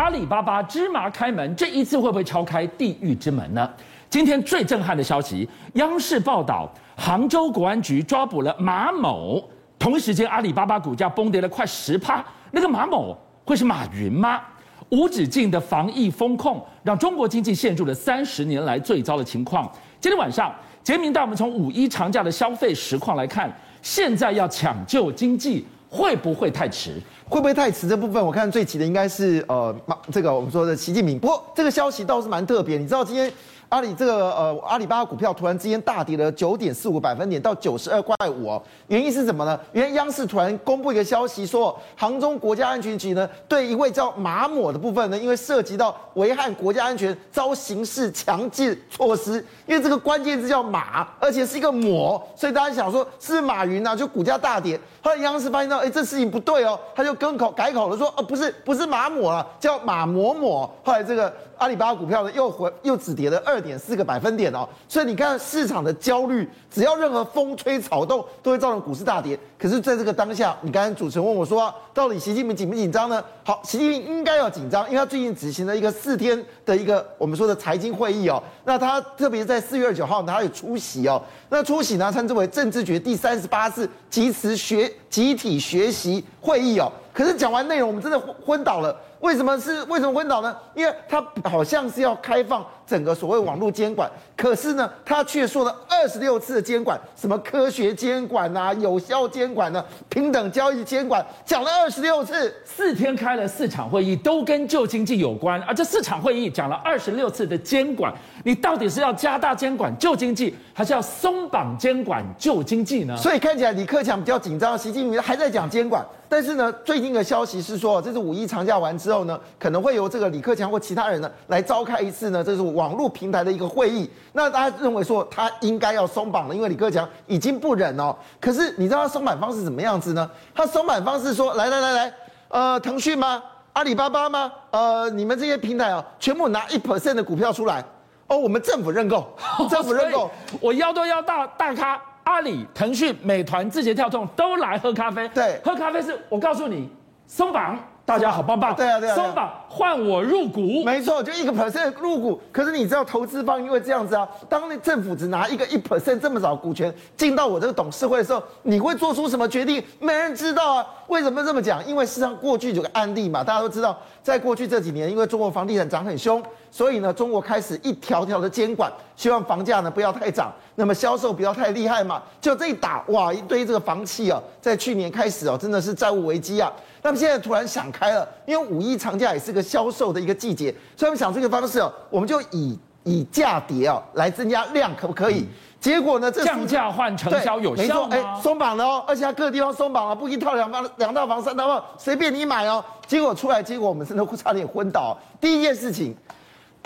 阿里巴巴芝麻开门，这一次会不会敲开地狱之门呢？今天最震撼的消息，央视报道，杭州国安局抓捕了马某。同一时间，阿里巴巴股价崩跌了快十趴。那个马某会是马云吗？无止境的防疫风控，让中国经济陷入了三十年来最糟的情况。今天晚上，杰明带我们从五一长假的消费实况来看，现在要抢救经济，会不会太迟？会不会太迟？这部分我看最急的应该是呃，这个我们说的习近平。不过这个消息倒是蛮特别，你知道今天。阿里这个呃，阿里巴巴股票突然之间大跌了九点四五个百分点到九十二块五哦，原因是什么呢？原来央视突然公布一个消息说，杭州国家安全局呢对一位叫马某的部分呢，因为涉及到危害国家安全，遭刑事强制措施。因为这个关键字叫马，而且是一个某，所以大家想说是马云啊，就股价大跌。后来央视发现到，哎，这事情不对哦，他就跟口改口了，说，哦，不是，不是马某啊，叫马某某。后来这个。阿里巴巴股票呢，又回又止跌了二点四个百分点哦，所以你看市场的焦虑，只要任何风吹草动，都会造成股市大跌。可是，在这个当下，你刚才主持人问我说，到底习近平紧不紧张呢？好，习近平应该要紧张，因为他最近执行了一个四天的一个我们说的财经会议哦。那他特别在四月二十九号，他有出席哦。那出席呢，称之为政治局第三十八次集体学集体学习会议哦。可是讲完内容，我们真的昏倒了。为什么是为什么昏倒呢？因为他好像是要开放整个所谓网络监管，可是呢，他却说了二十六次的监管，什么科学监管呐、啊、有效监管呢、啊、平等交易监管，讲了二十六次，四天开了四场会议，都跟旧经济有关。而这四场会议讲了二十六次的监管，你到底是要加大监管旧经济，还是要松绑监管旧经济呢？所以看起来李克强比较紧张，习近平还在讲监管。但是呢，最近的消息是说，这是五一长假完之后呢，可能会由这个李克强或其他人呢来召开一次呢，这是网络平台的一个会议。那大家认为说他应该要松绑了，因为李克强已经不忍哦。可是你知道他松绑方式怎么样子呢？他松绑方式说，来来来来，呃，腾讯吗？阿里巴巴吗？呃，你们这些平台啊，全部拿一 percent 的股票出来哦，我们政府认购，政府认购，我要都要大大咖。阿里、腾讯、美团、字节跳动都来喝咖啡。对，喝咖啡是我告诉你，松绑，大家好棒棒。对啊，对啊，松绑换我入股。没错，就一个 percent 入股。可是你知道，投资方因为这样子啊，当你政府只拿一个一 percent 这么少股权进到我这个董事会的时候，你会做出什么决定？没人知道啊。为什么这么讲？因为事实上过去有个案例嘛，大家都知道，在过去这几年，因为中国房地产涨很凶。所以呢，中国开始一条条的监管，希望房价呢不要太涨，那么销售不要太厉害嘛。就这一打，哇，一堆这个房企啊，在去年开始哦，真的是债务危机啊。那么现在突然想开了，因为五一长假也是个销售的一个季节，所以他们想这个方式哦，我们就以以价跌啊来增加量，可不可以？结果呢，这降价换成交有效吗？哎，松绑了哦，而且它各个地方松绑了，不一套两房、两套房、三套房，随便你买哦。结果出来，结果我们真的差点昏倒。第一件事情。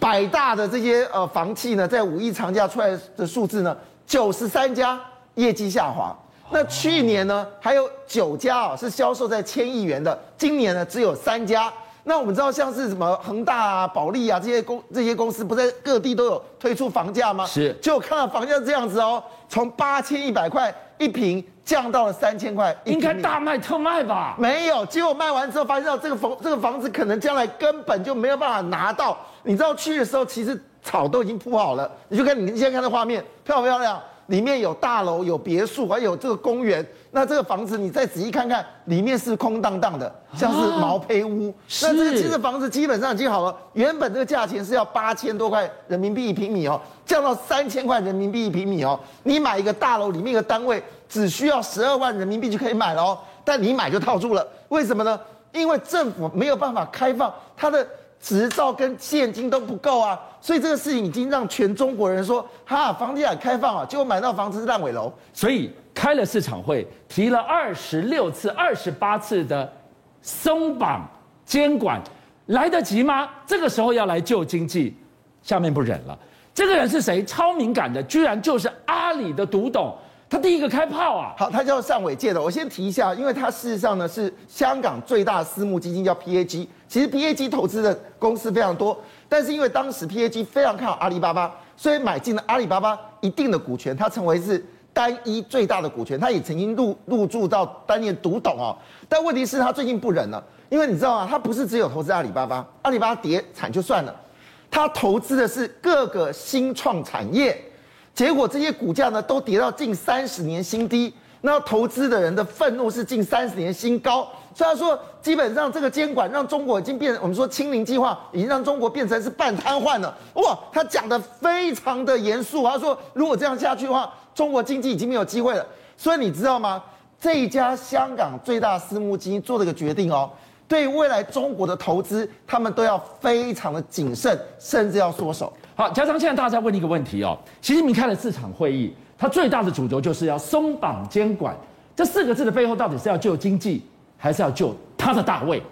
百大的这些呃房企呢，在五一长假出来的数字呢，九十三家业绩下滑。那去年呢，还有九家啊是销售在千亿元的，今年呢只有三家。那我们知道像是什么恒大啊、保利啊这些公这些公司，不在各地都有推出房价吗？是。就看到房价这样子哦，从八千一百块一平降到了三千块，应该大卖特卖吧？没有，结果卖完之后发现到这个房这个房子可能将来根本就没有办法拿到。你知道去的时候，其实草都已经铺好了，你就看你现在看的画面漂不漂亮？里面有大楼、有别墅，还有这个公园。那这个房子你再仔细看看，里面是空荡荡的，像是毛坯屋。啊、那这个房子基本上已经好了，原本这个价钱是要八千多块人民币一平米哦，降到三千块人民币一平米哦。你买一个大楼里面一个单位，只需要十二万人民币就可以买了哦。但你买就套住了，为什么呢？因为政府没有办法开放它的。执照跟现金都不够啊，所以这个事情已经让全中国人说，哈，房地产开放啊，结果买到房子是烂尾楼。所以开了市场会，提了二十六次、二十八次的松绑监管，来得及吗？这个时候要来救经济，下面不忍了。这个人是谁？超敏感的，居然就是阿里的独董。他第一个开炮啊！好，他叫尚伟介的。我先提一下，因为他事实上呢是香港最大私募基金叫 PAG。其实 PAG 投资的公司非常多，但是因为当时 PAG 非常看好阿里巴巴，所以买进了阿里巴巴一定的股权，他成为是单一最大的股权，他也曾经入入驻到当年独董哦。但问题是，他最近不忍了，因为你知道吗？他不是只有投资阿里巴巴，阿里巴巴跌惨就算了，他投资的是各个新创产业，结果这些股价呢都跌到近三十年新低。那投资的人的愤怒是近三十年新高，所以他说，基本上这个监管让中国已经变，我们说清零计划已经让中国变成是半瘫痪了。哇，他讲得非常的严肃，他说，如果这样下去的话，中国经济已经没有机会了。所以你知道吗？这一家香港最大私募基金做了个决定哦，对未来中国的投资，他们都要非常的谨慎，甚至要缩手。好，加上现在大家问一个问题哦，习近平开了四场会议。他最大的主轴就是要松绑监管，这四个字的背后到底是要救经济，还是要救他的大位？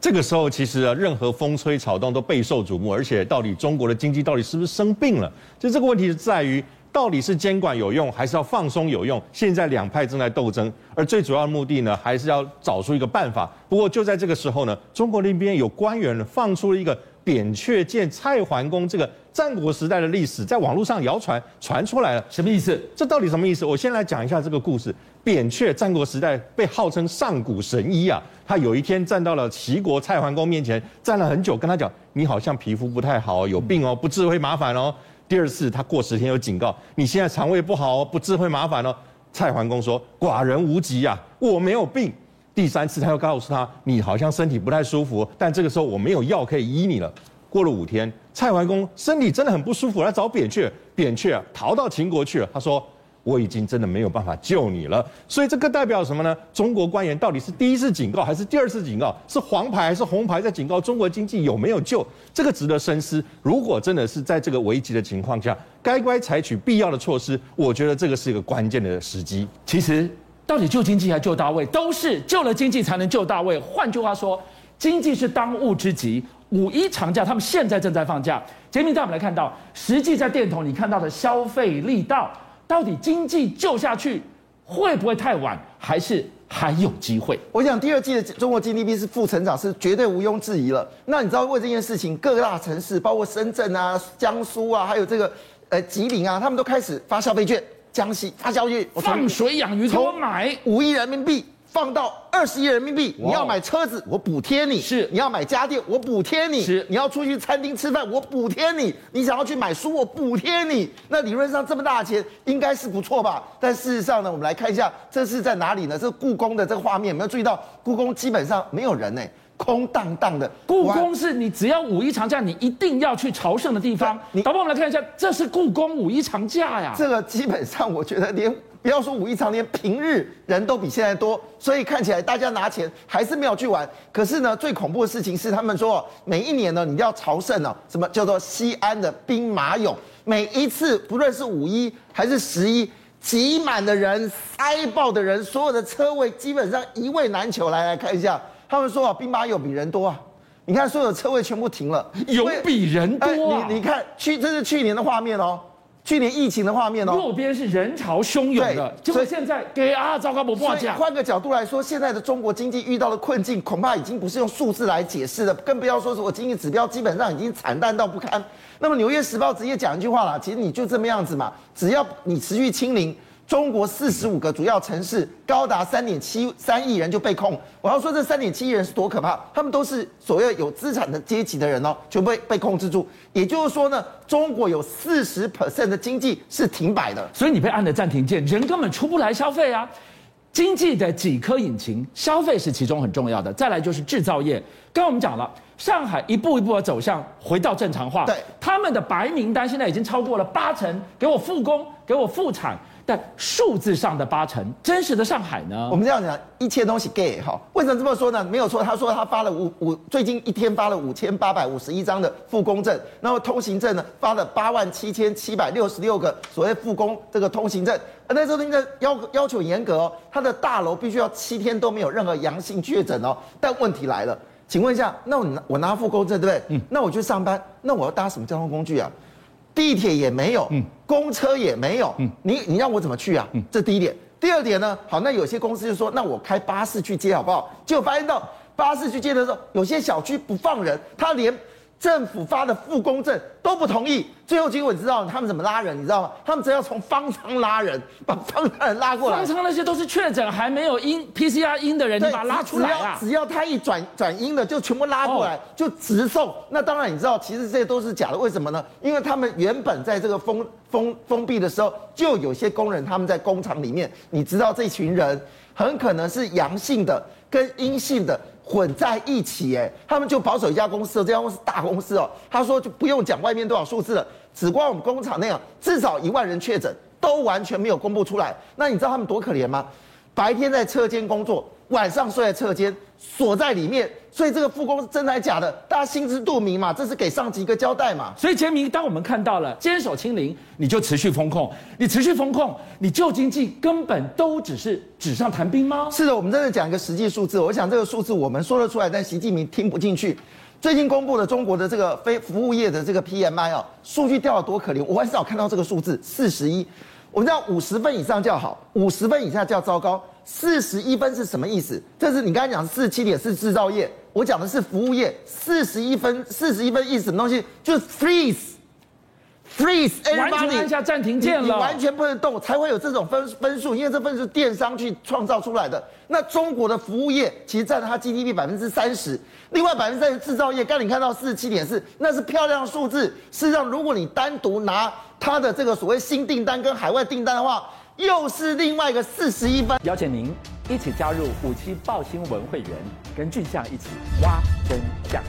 这个时候，其实啊，任何风吹草动都备受瞩目，而且到底中国的经济到底是不是生病了？就这个问题是在于，到底是监管有用，还是要放松有用？现在两派正在斗争，而最主要的目的呢，还是要找出一个办法。不过就在这个时候呢，中国那边有官员放出了一个。扁鹊见蔡桓公这个战国时代的历史在网络上谣传传出来了，什么意思？这到底什么意思？我先来讲一下这个故事。扁鹊战国时代被号称上古神医啊，他有一天站到了齐国蔡桓公面前，站了很久，跟他讲：“你好像皮肤不太好，有病哦，不治会麻烦哦。”第二次他过十天又警告：“你现在肠胃不好哦，不治会麻烦哦。”蔡桓公说：“寡人无疾啊，我没有病。”第三次，他又告诉他：“你好像身体不太舒服，但这个时候我没有药可以医你了。”过了五天，蔡桓公身体真的很不舒服，来找扁鹊。扁鹊啊，逃到秦国去了。他说：“我已经真的没有办法救你了。”所以这个代表什么呢？中国官员到底是第一次警告还是第二次警告？是黄牌还是红牌在警告中国经济有没有救？这个值得深思。如果真的是在这个危急的情况下，该不该采取必要的措施？我觉得这个是一个关键的时机。其实。到底救经济还救大卫，都是救了经济才能救大卫。换句话说，经济是当务之急。五一长假，他们现在正在放假。杰明带我们来看到，实际在店头你看到的消费力道，到底经济救下去会不会太晚，还是还有机会？我想第二季的中国 GDP 是负成长，是绝对毋庸置疑了。那你知道为这件事情，各大城市，包括深圳啊、江苏啊，还有这个呃吉林啊，他们都开始发消费券。江西发消息，放水养鱼，从买五亿人民币放到二十亿人民币。你要买车子，我补贴你；是你要买家电，我补贴你；是你要出去餐厅吃饭，我补贴你；你想要去买书，我补贴你。那理论上这么大的钱应该是不错吧？但事实上呢，我们来看一下，这是在哪里呢？这是故宫的这个画面，有没有注意到？故宫基本上没有人呢、欸。空荡荡的，故宫是你只要五一长假，你一定要去朝圣的地方。你，导播，我们来看一下，这是故宫五一长假呀。这个基本上，我觉得连不要说五一长，连平日人都比现在多，所以看起来大家拿钱还是没有去玩。可是呢，最恐怖的事情是，他们说每一年呢，你要朝圣呢，什么叫做西安的兵马俑？每一次不论是五一还是十一，挤满的人，塞爆的人，所有的车位基本上一位难求。来来看一下。他们说啊，兵马俑比人多啊！你看，所有的车位全部停了，有比人多啊！哎、你你看，去这是去年的画面哦，去年疫情的画面哦。右边是人潮汹涌的，所以现在给啊，糟糕不破价。换个角度来说，现在的中国经济遇到的困境，恐怕已经不是用数字来解释的，更不要说是我经济指标基本上已经惨淡到不堪。那么《纽约时报》直接讲一句话了，其实你就这么样子嘛，只要你持续清零。中国四十五个主要城市，高达三点七三亿人就被控。我要说这三点七亿人是多可怕，他们都是所谓有资产的阶级的人哦，全部被被控制住。也就是说呢，中国有四十 percent 的经济是停摆的，所以你被按了暂停键，人根本出不来消费啊。经济的几颗引擎，消费是其中很重要的，再来就是制造业。刚刚我们讲了，上海一步一步的走向回到正常化，对，他们的白名单现在已经超过了八成，给我复工，给我复产。但数字上的八成，真实的上海呢？我们这样讲，一切东西 gay 哈。为什么这么说呢？没有错，他说他发了五五，最近一天发了五千八百五十一张的复工证，然后通行证呢发了八万七千七百六十六个所谓复工这个通行证。而那时候那个要要求严格哦，他的大楼必须要七天都没有任何阳性确诊哦。但问题来了，请问一下，那我拿我拿复工证对不对？嗯。那我去上班，那我要搭什么交通工具啊？地铁也没有，嗯，公车也没有，嗯，你你让我怎么去啊？嗯，这第一点。第二点呢？好，那有些公司就说，那我开巴士去接好不好？结果发现到巴士去接的时候，有些小区不放人，他连政府发的复工证都不同意，最后结果你知道他们怎么拉人？你知道吗？他们只要从方舱拉人，把方舱人拉过来。方舱那些都是确诊还没有阴 PCR 阴的人，你把他拉出来啊！只要，只要他一转转阴的，就全部拉过来，哦、就直送。那当然你知道，其实这些都是假的。为什么呢？因为他们原本在这个封封封闭的时候，就有些工人他们在工厂里面，你知道这群人很可能是阳性的跟阴性的。混在一起，哎，他们就保守一家公司，这家公司大公司哦。他说就不用讲外面多少数字了，只光我们工厂那样，至少一万人确诊都完全没有公布出来。那你知道他们多可怜吗？白天在车间工作，晚上睡在车间，锁在里面。所以这个复工是真的还是假的？大家心知肚明嘛，这是给上级一个交代嘛。所以杰明，当我们看到了坚守清零，你就持续封控，你持续封控，你旧经济根本都只是纸上谈兵吗？是的，我们真的讲一个实际数字。我想这个数字我们说得出来，但习近平听不进去。最近公布的中国的这个非服务业的这个 PMI 啊，数据掉得多可怜，我很少看到这个数字，四十一。我们知道五十分以上叫好，五十分以下叫糟糕。四十一分是什么意思？这是你刚才讲四十七点是制造业，我讲的是服务业。四十一分，四十一分意思什么东西？就是 freeze，freeze，完全按下暂停键了，你完全不能动，才会有这种分分数，因为这分数是电商去创造出来的。那中国的服务业其实占了它 GDP 百分之三十，另外百分之三十制造业。刚才你看到四十七点四，那是漂亮的数字。事实上，如果你单独拿它的这个所谓新订单跟海外订单的话，又是另外一个四十一分。邀请您一起加入五七报新闻会员，跟俊相一起挖真相。